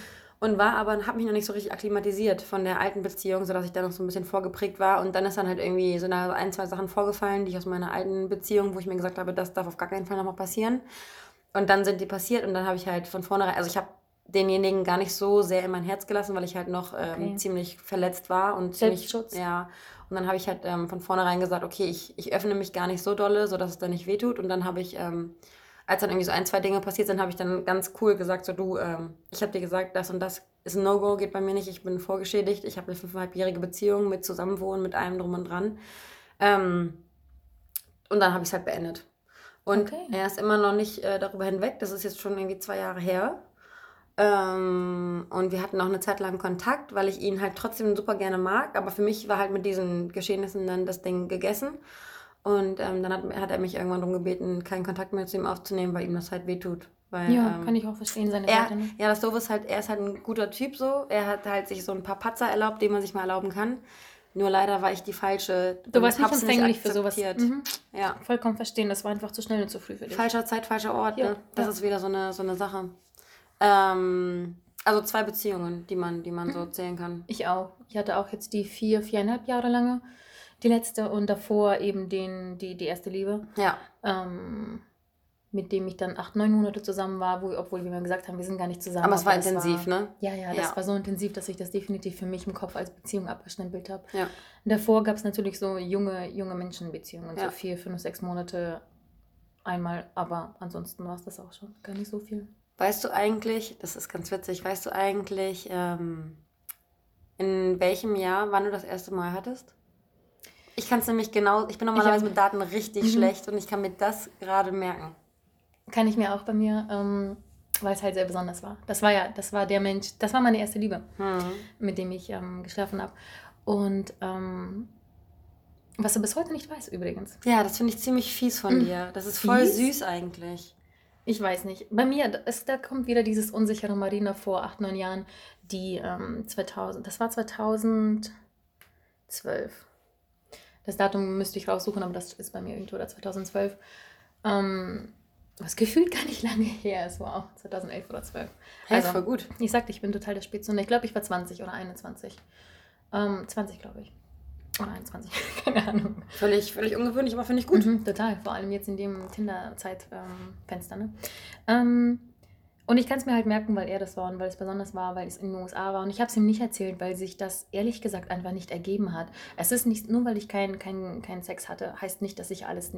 Und war aber, habe mich noch nicht so richtig akklimatisiert von der alten Beziehung, sodass ich da noch so ein bisschen vorgeprägt war. Und dann ist dann halt irgendwie so eine, ein, zwei Sachen vorgefallen, die ich aus meiner alten Beziehung, wo ich mir gesagt habe, das darf auf gar keinen Fall nochmal passieren. Und dann sind die passiert und dann habe ich halt von vornherein, also ich habe denjenigen gar nicht so sehr in mein Herz gelassen, weil ich halt noch ähm, Okay. ziemlich verletzt war und ziemlich, ja. Und dann habe ich halt ähm, von vornherein gesagt, okay, ich, ich öffne mich gar nicht so dolle, sodass es dann nicht wehtut. Und dann habe ich, ähm, als dann irgendwie so ein, zwei Dinge passiert sind, habe ich dann ganz cool gesagt, so du, ähm, ich habe dir gesagt, das und das ist ein No-Go, geht bei mir nicht, ich bin vorgeschädigt, ich habe eine fünfeinhalbjährige Beziehung mit Zusammenwohnen, mit allem drum und dran. Ähm, und dann habe ich es halt beendet. Und Okay. er ist immer noch nicht äh, darüber hinweg, das ist jetzt schon irgendwie zwei Jahre her. Ähm, und wir hatten auch eine Zeit lang Kontakt, weil ich ihn halt trotzdem super gerne mag. Aber für mich war halt mit diesen Geschehnissen dann das Ding gegessen. Und ähm, dann hat, hat er mich irgendwann darum gebeten, keinen Kontakt mehr zu ihm aufzunehmen, weil ihm das halt wehtut. Weil, Ja, ähm, kann ich auch verstehen, seine er, Seite. Ne? ja, das Doofe ist halt, er ist halt ein guter Typ so. Er hat halt sich so ein paar Patzer erlaubt, die man sich mal erlauben kann. Nur leider war ich die falsche. Du warst nicht empfänglich für sowas. Mhm. Ja. Vollkommen verstehen, das war einfach zu schnell und zu früh für dich. Falscher Zeit, falscher Ort. Ja, ne? Das ja. ist wieder so eine, so eine Sache. Ähm, also zwei Beziehungen, die man, die man Mhm. so zählen kann. Ich auch. Ich hatte auch jetzt die vier, viereinhalb Jahre lange, die letzte und davor eben den, die, die erste Liebe, Ja. ähm, mit dem ich dann acht, neun Monate zusammen war, wo, obwohl wir mir gesagt haben, wir sind gar nicht zusammen. Aber es war intensiv, ne? Ja, ja, das Ja. war so intensiv, dass ich das definitiv für mich im Kopf als Beziehung abgestempelt habe. Ja. Davor gab es natürlich so junge, junge Menschenbeziehungen, so Ja. vier, fünf, sechs Monate einmal, aber ansonsten war es das auch schon. Gar nicht so viel. Weißt du eigentlich, das ist ganz witzig, weißt du eigentlich, ähm, in welchem Jahr, wann du das erste Mal hattest? Ich kann es nämlich genau, ich bin normalerweise hab- mit Daten richtig Mhm. schlecht und ich kann mir das gerade merken. Kann ich mir auch bei mir, ähm, weil es halt sehr besonders war. Das war ja, das war der Mensch, das war meine erste Liebe, Hm. mit dem ich ähm, geschlafen habe. Und ähm, was du bis heute nicht weißt übrigens. Ja, das finde ich ziemlich fies von Mhm. dir. Das ist voll Fies? süß eigentlich. Ich weiß nicht. Bei mir, da- es, da kommt wieder dieses unsichere Marina vor acht, neun Jahren, die ähm, 2000, das war 2012. Das Datum müsste ich raussuchen, aber das ist bei mir irgendwo oder 2012. Ähm, was gefühlt gar nicht lange her ist, wow, 2011 oder 12. Hey, Also, voll gut. Ich sagte, ich bin total der Spätzünder. Ich glaube, ich war 20 oder 21. Ähm, 20, glaube ich. Oder 21, keine Ahnung. Völlig, völlig ungewöhnlich, aber finde ich gut. Mhm, total, vor allem jetzt in dem Tinder-Zeitfenster. ne? ähm, und ich kann es mir halt merken, weil er das war und weil es besonders war, weil es in den USA war. Und ich habe es ihm nicht erzählt, weil sich das ehrlich gesagt einfach nicht ergeben hat. Es ist nicht, nur weil ich keinen kein, kein Sex hatte, heißt nicht, dass ich alles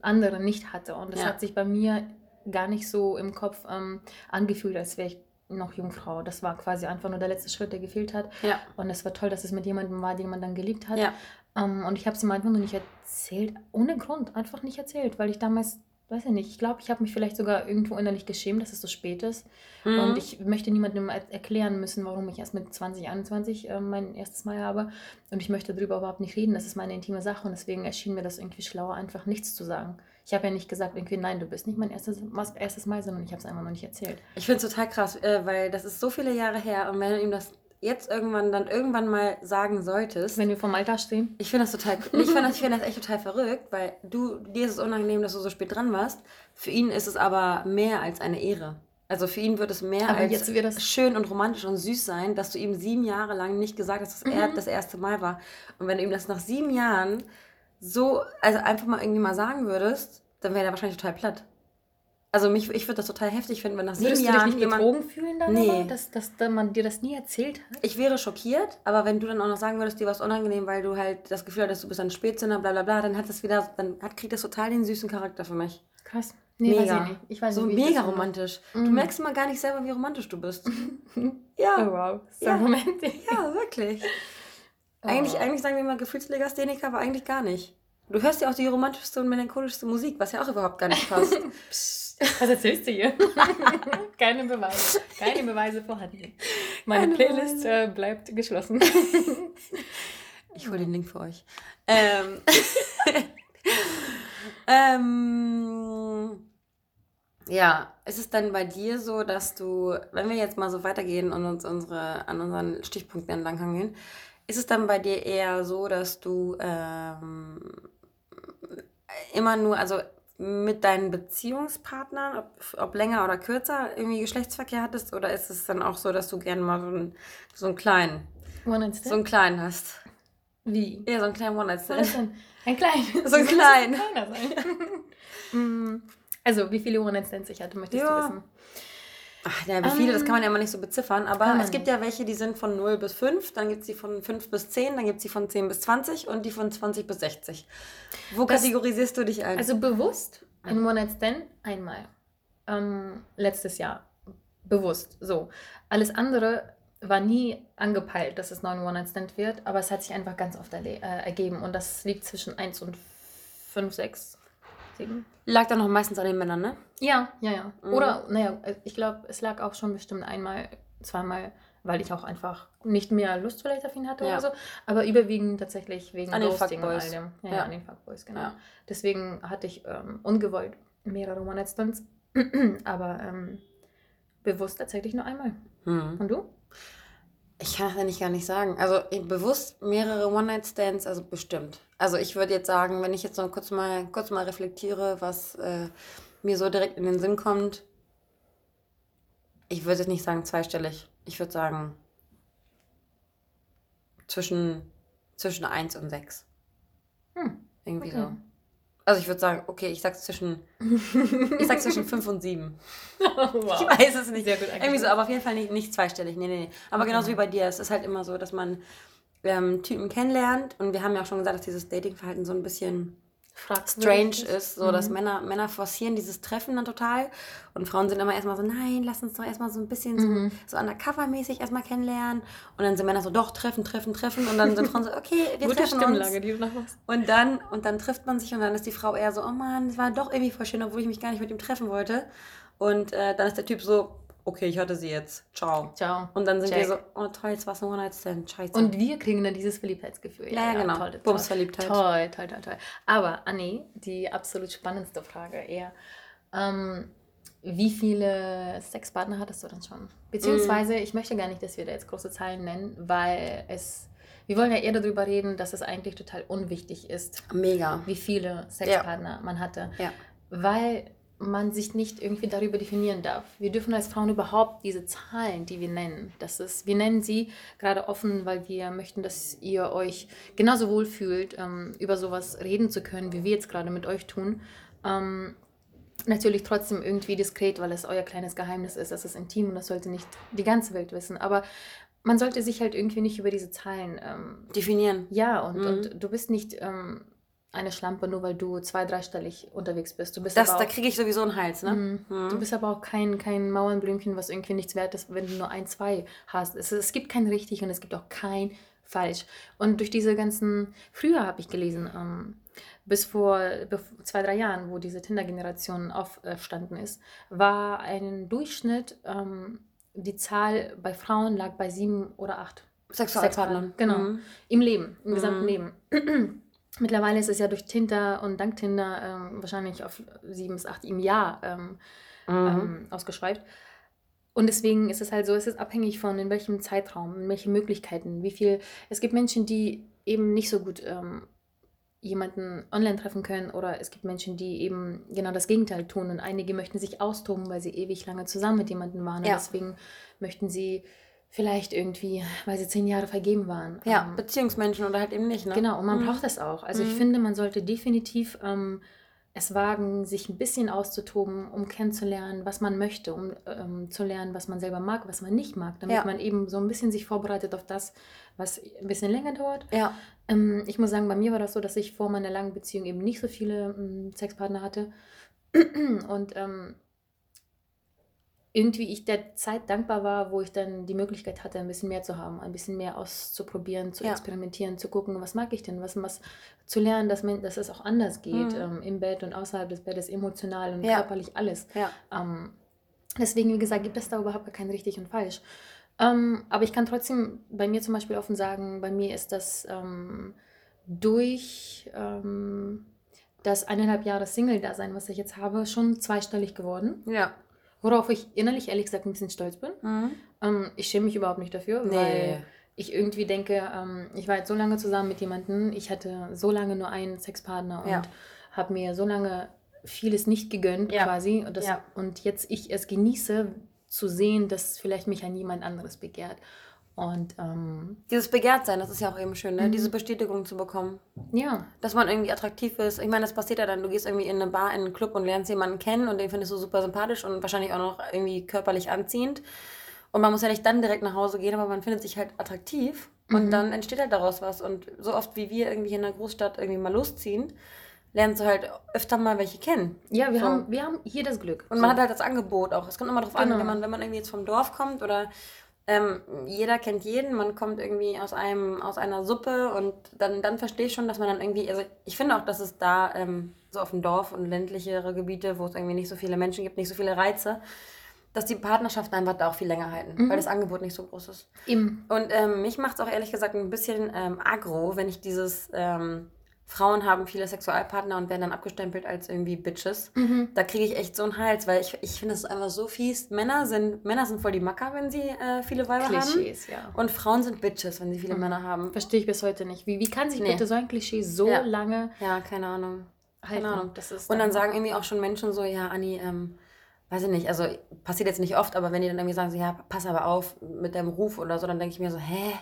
andere nicht hatte. Und es Ja. hat sich bei mir gar nicht so im Kopf ähm, angefühlt, als wäre ich noch Jungfrau. Das war quasi einfach nur der letzte Schritt, der gefehlt hat. Ja. Und es war toll, dass es mit jemandem war, den man dann geliebt hat. Ja. Ähm, und ich habe es ihm einfach nur nicht erzählt, ohne Grund, einfach nicht erzählt, weil ich damals, weiß ich nicht, ich glaube, ich habe mich vielleicht sogar irgendwo innerlich geschämt, dass es so spät ist. Mhm. Und ich möchte niemandem er erklären müssen, warum ich erst mit 20, 21 äh, mein erstes Mal habe. Und ich möchte darüber überhaupt nicht reden, das ist meine intime Sache und deswegen erschien mir das irgendwie schlauer, einfach nichts zu sagen. Ich habe ja nicht gesagt, irgendwie, nein, du bist nicht mein erstes, erstes Mal, sondern ich habe es einfach noch nicht erzählt. Ich finde es total krass, äh, weil das ist so viele Jahre her und wenn du ihm das jetzt irgendwann dann irgendwann mal sagen solltest, Wenn wir vom Altar stehen. ich finde das total, ich finde das, ich find das echt total verrückt, weil du, dir ist es unangenehm, dass du so spät dran warst. Für ihn ist es aber mehr als eine Ehre. Also für ihn wird es mehr Aber als jetzt wird das- schön und romantisch und süß sein, dass du ihm sieben Jahre lang nicht gesagt hast, dass er Mhm. das erste Mal war. Und wenn du ihm das nach sieben Jahren so, also einfach mal irgendwie mal sagen würdest, dann wäre er wahrscheinlich total platt. Also mich, ich würde das total heftig finden, wenn nach sieben Würdest du dich Jahren nicht jemand... betrogen fühlen darüber, Nee. dass, dass da man dir das nie erzählt hat? Ich wäre schockiert, aber wenn du dann auch noch sagen würdest, dir war es unangenehm, weil du halt das Gefühl hattest, du bist ein Spätzünder, bla bla bla, dann hat das wieder, dann hat, kriegt das total den süßen Charakter für mich. Krass. Nee, weiß mega. ich nicht. Ich weiß so nicht, mega romantisch. Du Mhm. merkst mal gar nicht selber, wie romantisch du bist. Oh, ja, wow. So Ja. romantisch. ja, wirklich. Oh. Eigentlich, eigentlich sagen wir mal Gefühlslegastheniker, aber eigentlich gar nicht. Du hörst ja auch die romantischste und melancholischste Musik, was ja auch überhaupt gar nicht passt. Was erzählst du hier? Keine Beweise. Keine Beweise vorhanden. Meine Keine Playlist äh, bleibt geschlossen. Ich hole den Link für euch. Ähm, ähm, ja, ist es dann bei dir so, dass du, wenn wir jetzt mal so weitergehen und uns unsere, an unseren Stichpunkten entlang hangeln, ist es dann bei dir eher so, dass du ähm, immer nur, also mit deinen Beziehungspartnern, ob, ob länger oder kürzer, irgendwie Geschlechtsverkehr hattest? Oder ist es dann auch so, dass du gerne mal so einen, so einen kleinen, so einen kleinen hast? Wie? Ja, so einen kleinen One-Night-Stand. Ein kleiner. So ein klein. kleiner sein. Mm, also, wie viele One Night Stands ich hatte, möchtest Ja. du wissen? Ach, ja, wie viele, das Ähm, kann man ja immer nicht so beziffern, aber es gibt ja welche, die sind von 0 bis 5, dann gibt es die von 5 bis 10, dann gibt es die von 10 bis 20 und die von 20 bis 60. Wo Das- kategorisierst du dich ein? Also bewusst ein One Night Stand einmal. Ähm, letztes Jahr. Bewusst. So. Alles andere war nie angepeilt, dass es noch ein One Night Stand wird, aber es hat sich einfach ganz oft äh, ergeben und das liegt zwischen 1 und 5, 6. beschäftigen. Lag dann noch meistens an den Männern, ne? Ja, ja, ja. Mhm. Oder, naja, ich glaube, es lag auch schon bestimmt einmal, zweimal, weil ich auch einfach nicht mehr Lust vielleicht auf ihn hatte ja. oder so. Aber überwiegend tatsächlich wegen an Ghosting und all dem. Ja, ja, an den Fuckboys, genau. Ja. Deswegen hatte ich ähm, ungewollt mehrere One-Night-Stands. aber ähm, bewusst tatsächlich nur einmal. Mhm. Und du? Ich kann das eigentlich gar nicht sagen. Also bewusst mehrere One-Night-Stands, also bestimmt. Also ich würde jetzt sagen, wenn ich jetzt noch kurz mal, kurz mal reflektiere, was äh, mir so direkt in den Sinn kommt, ich würde jetzt nicht sagen zweistellig. Ich würde sagen zwischen, zwischen 1 und 6. Hm. Irgendwie okay. so. Also ich würde sagen, okay, ich sag's zwischen, ich sag zwischen 5 und 7. wow. Ich weiß es nicht. Sehr gut Irgendwie so, aber auf jeden Fall nicht, nicht zweistellig. Nee, nee, nee. Aber okay. genauso wie bei dir. Es ist halt immer so, dass man ähm, Typen kennenlernt. Und wir haben ja auch schon gesagt, dass dieses Datingverhalten so ein bisschen strange ist, so mhm. dass Männer, Männer forcieren dieses Treffen dann total und Frauen sind immer erstmal so, nein, lass uns doch erstmal so ein bisschen mhm. so, so undercover-mäßig erstmal kennenlernen und dann sind Männer so, doch, treffen, treffen, treffen und dann sind Frauen so, okay, wir Gute treffen uns. Die noch was. Und dann, und dann trifft man sich und dann ist die Frau eher so, oh Mann, es war doch irgendwie voll schön, obwohl ich mich gar nicht mit ihm treffen wollte und äh, dann ist der Typ so, okay, ich hatte sie jetzt. Ciao. Ciao. Und dann sind Check. wir so, oh toll, jetzt war es ein One-Night-Stand. Scheiße. Und wir kriegen dann dieses Verliebtheitsgefühl. Ja, ja, genau. Toll, Bumsverliebtheit. Toll, toll, toll, toll. Aber, Anni, die absolut spannendste Frage eher. Ähm, wie viele Sexpartner hattest du denn schon? Beziehungsweise, mm. ich möchte gar nicht, dass wir da jetzt große Zahlen nennen, weil es wir wollen ja eher darüber reden, dass es eigentlich total unwichtig ist. Mega. Wie viele Sexpartner ja. man hatte. Ja. Weil man sich nicht irgendwie darüber definieren darf. Wir dürfen als Frauen überhaupt diese Zahlen, die wir nennen, das ist, wir nennen sie gerade offen, weil wir möchten, dass ihr euch genauso wohl fühlt, ähm, über sowas reden zu können, wie wir jetzt gerade mit euch tun. Ähm, natürlich trotzdem irgendwie diskret, weil es euer kleines Geheimnis ist, das ist intim und das sollte nicht die ganze Welt wissen. Aber man sollte sich halt irgendwie nicht über diese Zahlen ähm, definieren. Ja, und, mhm. und du bist nicht ähm, eine Schlampe, nur weil du zwei-, dreistellig unterwegs bist. Du bist das, da kriege ich sowieso einen Hals, ne? Mhm. Mhm. Du bist aber auch kein, kein Mauernblümchen, was irgendwie nichts wert ist, wenn du nur ein, zwei hast. Es, es gibt kein richtig und es gibt auch kein falsch. Und durch diese ganzen, früher habe ich gelesen, ähm, bis vor zwei, drei Jahren, wo diese Tinder-Generation aufstanden ist, war ein Durchschnitt, ähm, die Zahl bei Frauen lag bei sieben oder acht. Sexualpartnern. Genau. Mhm. Im Leben, im gesamten mhm. Leben. Mittlerweile ist es ja durch Tinder und dank Tinder ähm, wahrscheinlich auf sieben bis acht im Jahr ähm, mhm. ähm, ausgeschreibt. Und deswegen ist es halt so, es ist abhängig von in welchem Zeitraum, in welchen Möglichkeiten, wie viel. Es gibt Menschen, die eben nicht so gut ähm, jemanden online treffen können oder es gibt Menschen, die eben genau das Gegenteil tun und einige möchten sich austoben, weil sie ewig lange zusammen mit jemandem waren ja. und deswegen möchten sie vielleicht irgendwie, weil sie zehn Jahre vergeben waren. Ja, ähm, Beziehungsmenschen oder halt eben nicht, ne? Genau, und man mhm. braucht das auch. Also mhm. ich finde, man sollte definitiv ähm, es wagen, sich ein bisschen auszutoben, um kennenzulernen, was man möchte, um ähm, zu lernen, was man selber mag, was man nicht mag, damit ja. man eben so ein bisschen sich vorbereitet auf das, was ein bisschen länger dauert. Ja. Ähm, ich muss sagen, bei mir war das so, dass ich vor meiner langen Beziehung eben nicht so viele ähm, Sexpartner hatte. Und ähm, irgendwie ich der Zeit dankbar war, wo ich dann die Möglichkeit hatte, ein bisschen mehr zu haben, ein bisschen mehr auszuprobieren, zu ja. experimentieren, zu gucken, was mag ich denn, was, was zu lernen, dass, man, dass es auch anders geht, mhm. ähm, im Bett und außerhalb des Bettes, emotional und ja. körperlich alles. Ja. Ähm, deswegen, wie gesagt, gibt es da überhaupt kein richtig und falsch. Ähm, aber ich kann trotzdem bei mir zum Beispiel offen sagen, bei mir ist das ähm, durch ähm, das eineinhalb Jahre Single-Dasein, was ich jetzt habe, schon zweistellig geworden. Ja. Worauf ich innerlich ehrlich gesagt ein bisschen stolz bin. Mhm. Ähm, ich schäme mich überhaupt nicht dafür, nee. weil ich irgendwie denke, ähm, ich war jetzt so lange zusammen mit jemandem, ich hatte so lange nur einen Sexpartner und ja. habe mir so lange vieles nicht gegönnt ja. quasi. Und, das, ja. und jetzt ich es genieße zu sehen, dass vielleicht mich an jemand anderes begehrt. Und ähm, dieses Begehrtsein, das ist ja auch eben schön, ne? Mhm. diese Bestätigung zu bekommen. Ja. Dass man irgendwie attraktiv ist. Ich meine, das passiert ja dann, du gehst irgendwie in eine Bar, in einen Club und lernst jemanden kennen und den findest du super sympathisch und wahrscheinlich auch noch irgendwie körperlich anziehend. Und man muss ja nicht dann direkt nach Hause gehen, aber man findet sich halt attraktiv und mhm. dann entsteht halt daraus was. Und so oft wie wir irgendwie in einer Großstadt irgendwie mal losziehen, lernst du halt öfter mal welche kennen. Ja, wir, so. haben, wir haben hier das Glück. Und so. man hat halt das Angebot auch. Es kommt immer darauf genau. an, wenn man, wenn man irgendwie jetzt vom Dorf kommt oder ähm, jeder kennt jeden, man kommt irgendwie aus einem, aus einer Suppe und dann, dann verstehe ich schon, dass man dann irgendwie, also ich finde auch, dass es da ähm, so auf dem Dorf und ländlichere Gebiete, wo es irgendwie nicht so viele Menschen gibt, nicht so viele Reize, dass die Partnerschaften einfach da auch viel länger halten, mhm. weil das Angebot nicht so groß ist. Eben. Und ähm, mich macht es auch ehrlich gesagt ein bisschen ähm, aggro, wenn ich dieses ähm, Frauen haben viele Sexualpartner und werden dann abgestempelt als irgendwie Bitches. Mhm. Da kriege ich echt so einen Hals, weil ich, ich finde es einfach so fies. Männer sind, Männer sind voll die Macker, wenn sie äh, viele Weiber Klischees, haben. ja. Und Frauen sind Bitches, wenn sie viele mhm. Männer haben. Verstehe ich bis heute nicht. Wie, wie kann sich nee. bitte so ein Klischee so ja. lange. Ja, keine Ahnung. Keine Ahnung. Das ist und dann sagen irgendwie auch schon Menschen so, ja, Anni, ähm, weiß ich nicht, also passiert jetzt nicht oft, aber wenn die dann irgendwie sagen, so, ja, pass aber auf mit deinem Ruf oder so, dann denke ich mir so, hä?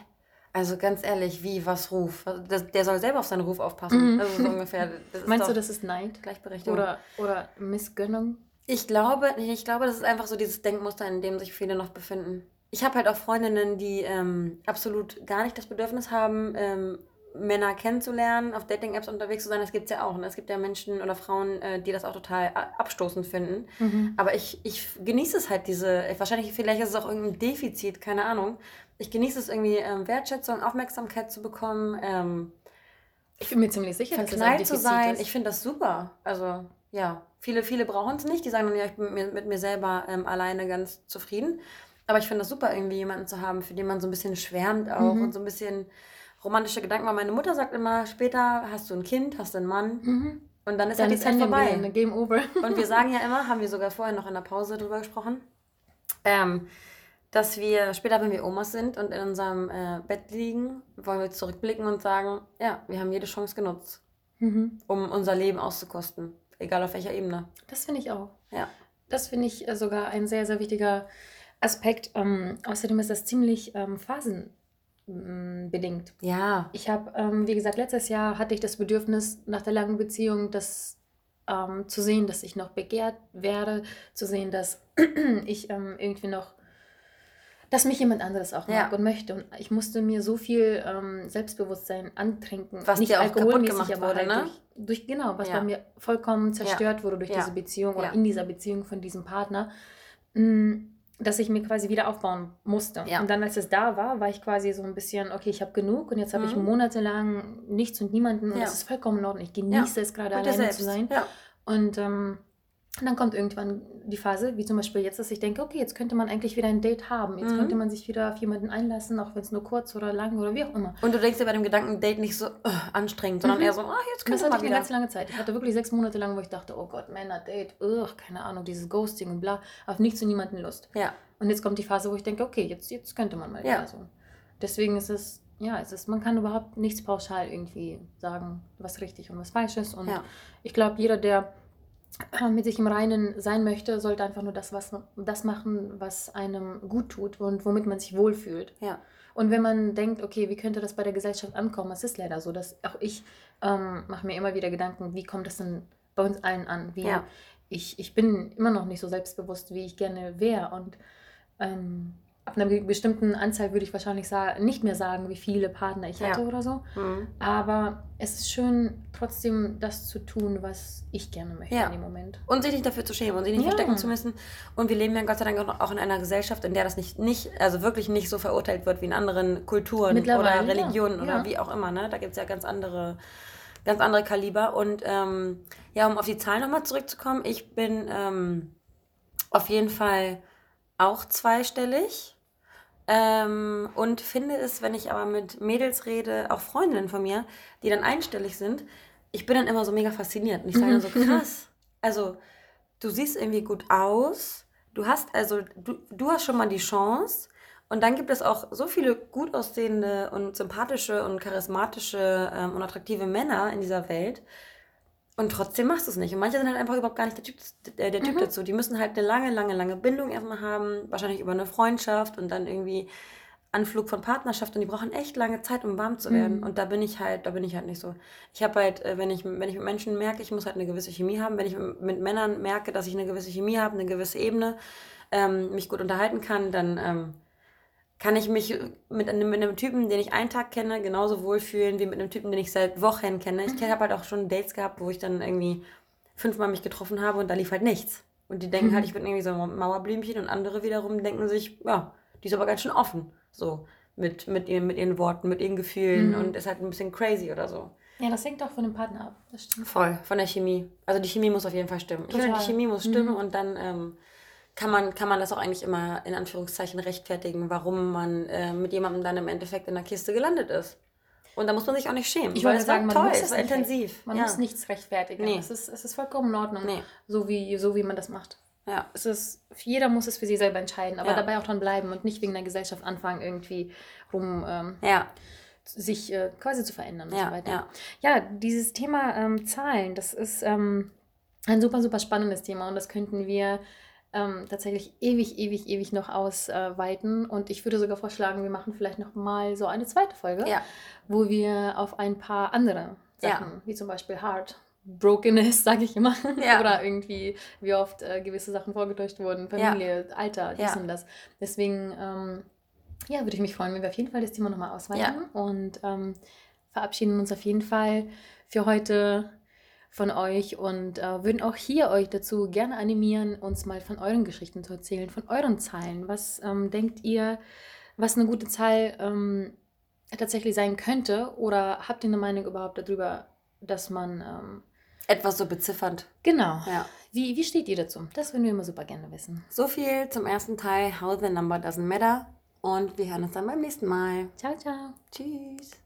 Also ganz ehrlich, wie, was Ruf? Das, der soll selber auf seinen Ruf aufpassen. Mhm. Also so ungefähr. Meinst du, das ist Neid? Gleichberechtigung. Oder, oder Missgönnung? Ich glaube, ich glaube, das ist einfach so dieses Denkmuster, in dem sich viele noch befinden. Ich habe halt auch Freundinnen, die ähm, absolut gar nicht das Bedürfnis haben, ähm, Männer kennenzulernen, auf Dating-Apps unterwegs zu sein, das gibt es ja auch. Ne? Es gibt ja Menschen oder Frauen, äh, die das auch total abstoßend finden. Mhm. Aber ich, ich genieße es halt, diese, wahrscheinlich, vielleicht ist es auch irgendein Defizit, keine Ahnung. Ich genieße es irgendwie, ähm, Wertschätzung, Aufmerksamkeit zu bekommen. Ähm, ich bin mir ziemlich sicher, dass es ein Defizit zu sein. Ist. Ich finde das super. Also, ja, viele, viele brauchen es nicht. Die sagen dann, ja, ich bin mit, mit mir selber ähm, alleine ganz zufrieden. Aber ich finde das super, irgendwie jemanden zu haben, für den man so ein bisschen schwärmt auch mhm. und so ein bisschen romantische Gedanken, weil meine Mutter sagt immer, später hast du ein Kind, hast du einen Mann. Mhm. Und dann ist dann halt die Zeit vorbei. Game over. und wir sagen ja immer, haben wir sogar vorher noch in der Pause drüber gesprochen, ähm, dass wir später, wenn wir Omas sind und in unserem äh, Bett liegen, wollen wir zurückblicken und sagen, ja, wir haben jede Chance genutzt, mhm. um unser Leben auszukosten. Egal auf welcher Ebene. Das finde ich auch. Ja. Das finde ich äh, sogar ein sehr, sehr wichtiger Aspekt. Ähm, außerdem ist das ziemlich ähm, phasen Bedingt. Ja. Ich habe, ähm, wie gesagt, letztes Jahr hatte ich das Bedürfnis, nach der langen Beziehung das ähm, zu sehen, dass ich noch begehrt werde, zu sehen, dass ich ähm, irgendwie noch, dass mich jemand anderes auch mag ja. und möchte. Und ich musste mir so viel ähm, Selbstbewusstsein antrinken. Was nicht dir auch kaputt gemacht aber wurde, halt ne? durch, durch, genau, was ja. bei mir vollkommen zerstört ja. wurde durch diese Beziehung oder in dieser Beziehung von diesem Partner. Mhm dass ich mir quasi wieder aufbauen musste. Ja. Und dann, als es da war, war ich quasi so ein bisschen, okay, ich habe genug und jetzt habe mhm. ich monatelang nichts und niemanden und ja. das ist vollkommen in Ordnung. Ich genieße ja. es gerade alleine zu sein. Und ähm, und dann kommt irgendwann die Phase, wie zum Beispiel jetzt, dass ich denke, okay, jetzt könnte man eigentlich wieder ein Date haben. Jetzt mhm. könnte man sich wieder auf jemanden einlassen, auch wenn es nur kurz oder lang oder wie auch immer. Und du denkst dir bei dem Gedanken Date nicht so uh, anstrengend, sondern mhm. eher so, ah, jetzt könnte man Das hatte ich eine ganz lange Zeit. Ich hatte wirklich sechs Monate lang, wo ich dachte, oh Gott, Männer, Date, ugh, keine Ahnung, dieses Ghosting und bla, auf nichts und niemanden Lust. Ja. Und jetzt kommt die Phase, wo ich denke, okay, jetzt, jetzt könnte man mal ja. wieder so. Deswegen ist es, ja, es ist, man kann überhaupt nichts pauschal irgendwie sagen, was richtig und was falsch ist. Und ja. ich glaube, jeder, der mit sich im Reinen sein möchte, sollte einfach nur das, was, das machen, was einem gut tut und womit man sich wohlfühlt. Ja. Und wenn man denkt, okay, wie könnte das bei der Gesellschaft ankommen, es ist leider so, dass auch ich ähm, mache mir immer wieder Gedanken, wie kommt das denn bei uns allen an? Wie, ja. ich, ich bin immer noch nicht so selbstbewusst, wie ich gerne wäre. Und ähm, ab einer bestimmten Anzahl würde ich wahrscheinlich nicht mehr sagen, wie viele Partner ich hatte ja. oder so. Mhm. Aber es ist schön, trotzdem das zu tun, was ich gerne möchte ja. in dem Moment. Und sich nicht dafür zu schämen und sich nicht ja. verstecken zu müssen. Und wir leben ja Gott sei Dank auch in einer Gesellschaft, in der das nicht, nicht also wirklich nicht so verurteilt wird wie in anderen Kulturen oder Religionen oder wie auch immer. Ne? Da gibt es ja ganz andere, ganz andere Kaliber. Und ähm, ja, um auf die Zahlen nochmal zurückzukommen, ich bin ähm, auf jeden Fall auch zweistellig ähm, und finde es, wenn ich aber mit Mädels rede, auch Freundinnen von mir, die dann einstellig sind, ich bin dann immer so mega fasziniert. Und ich sage dann so, krass. Also, du siehst irgendwie gut aus. Du hast also, du, du hast schon mal die Chance. Und dann gibt es auch so viele gut aussehende und sympathische und charismatische ähm, und attraktive Männer in dieser Welt, und trotzdem machst du es nicht. Und manche sind halt einfach überhaupt gar nicht der Typ, der, der typ mhm. dazu. Die müssen halt eine lange, lange, lange Bindung erstmal haben, wahrscheinlich über eine Freundschaft und dann irgendwie Anflug von Partnerschaft und die brauchen echt lange Zeit, um warm zu werden. Mhm. Und da bin ich halt, da bin ich halt nicht so. Ich habe halt, äh, wenn ich, wenn ich mit Menschen merke, ich muss halt eine gewisse Chemie haben, wenn ich mit Männern merke, dass ich eine gewisse Chemie habe, eine gewisse Ebene, ähm, mich gut unterhalten kann, dann ähm, kann ich mich mit einem, mit einem Typen, den ich einen Tag kenne, genauso wohlfühlen wie mit einem Typen, den ich seit Wochen kenne. Ich mhm. habe halt auch schon Dates gehabt, wo ich dann irgendwie fünfmal mich getroffen habe und da lief halt nichts. Und die denken halt, mhm. ich bin irgendwie so ein Mauerblümchen und andere wiederum denken sich, ja, Die ist aber ganz schön offen. So. Mit, mit, ihren, mit ihren Worten, mit ihren Gefühlen Mhm. und ist halt ein bisschen crazy oder so. Ja, das hängt auch von dem Partner ab. Das stimmt. Voll, von der Chemie. Also die Chemie muss auf jeden Fall stimmen. Ich finde, Total. die Chemie muss stimmen und dann ähm, kann, man, kann man das auch eigentlich immer in Anführungszeichen rechtfertigen, warum man äh, mit jemandem dann im Endeffekt in der Kiste gelandet ist. Und da muss man sich auch nicht schämen. Ich wollte sagen, man toll, muss es das nicht intensiv. Man ja. muss nichts rechtfertigen. Nee. Es, ist, es ist vollkommen in Ordnung, Nee. so, wie, so wie man das macht. Ja. Es ist, jeder muss es für sich selber entscheiden, aber Ja. dabei auch dran bleiben und nicht wegen der Gesellschaft anfangen, irgendwie rum ähm, Ja, sich äh, quasi zu verändern und Ja, so weiter. ja. ja dieses Thema ähm, Zahlen, das ist ähm, ein super, super spannendes Thema und das könnten wir ähm, tatsächlich ewig, ewig, ewig noch ausweiten. Und ich würde sogar vorschlagen, wir machen vielleicht noch mal so eine zweite Folge, ja, wo wir auf ein paar andere Ja. Sachen, wie zum Beispiel Heart, Brokenness, sage ich immer, Ja. oder irgendwie, wie oft äh, gewisse Sachen vorgetäuscht wurden, Familie, Alter, dies Ja. und das. Deswegen, ähm, ja, würde ich mich freuen, wenn wir auf jeden Fall das Thema nochmal ausweiten und ähm, verabschieden uns auf jeden Fall für heute von euch und äh, würden auch hier euch dazu gerne animieren, uns mal von euren Geschichten zu erzählen, von euren Zahlen. Was ähm, denkt ihr, was eine gute Zahl ähm, tatsächlich sein könnte? Oder habt ihr eine Meinung überhaupt darüber, dass man ähm, etwas so beziffernd. genau. Ja. Wie, wie steht ihr dazu? Das würden wir immer super gerne wissen. So viel zum ersten Teil. How the number doesn't matter. Und wir hören uns dann beim nächsten Mal. Ciao, ciao. Tschüss.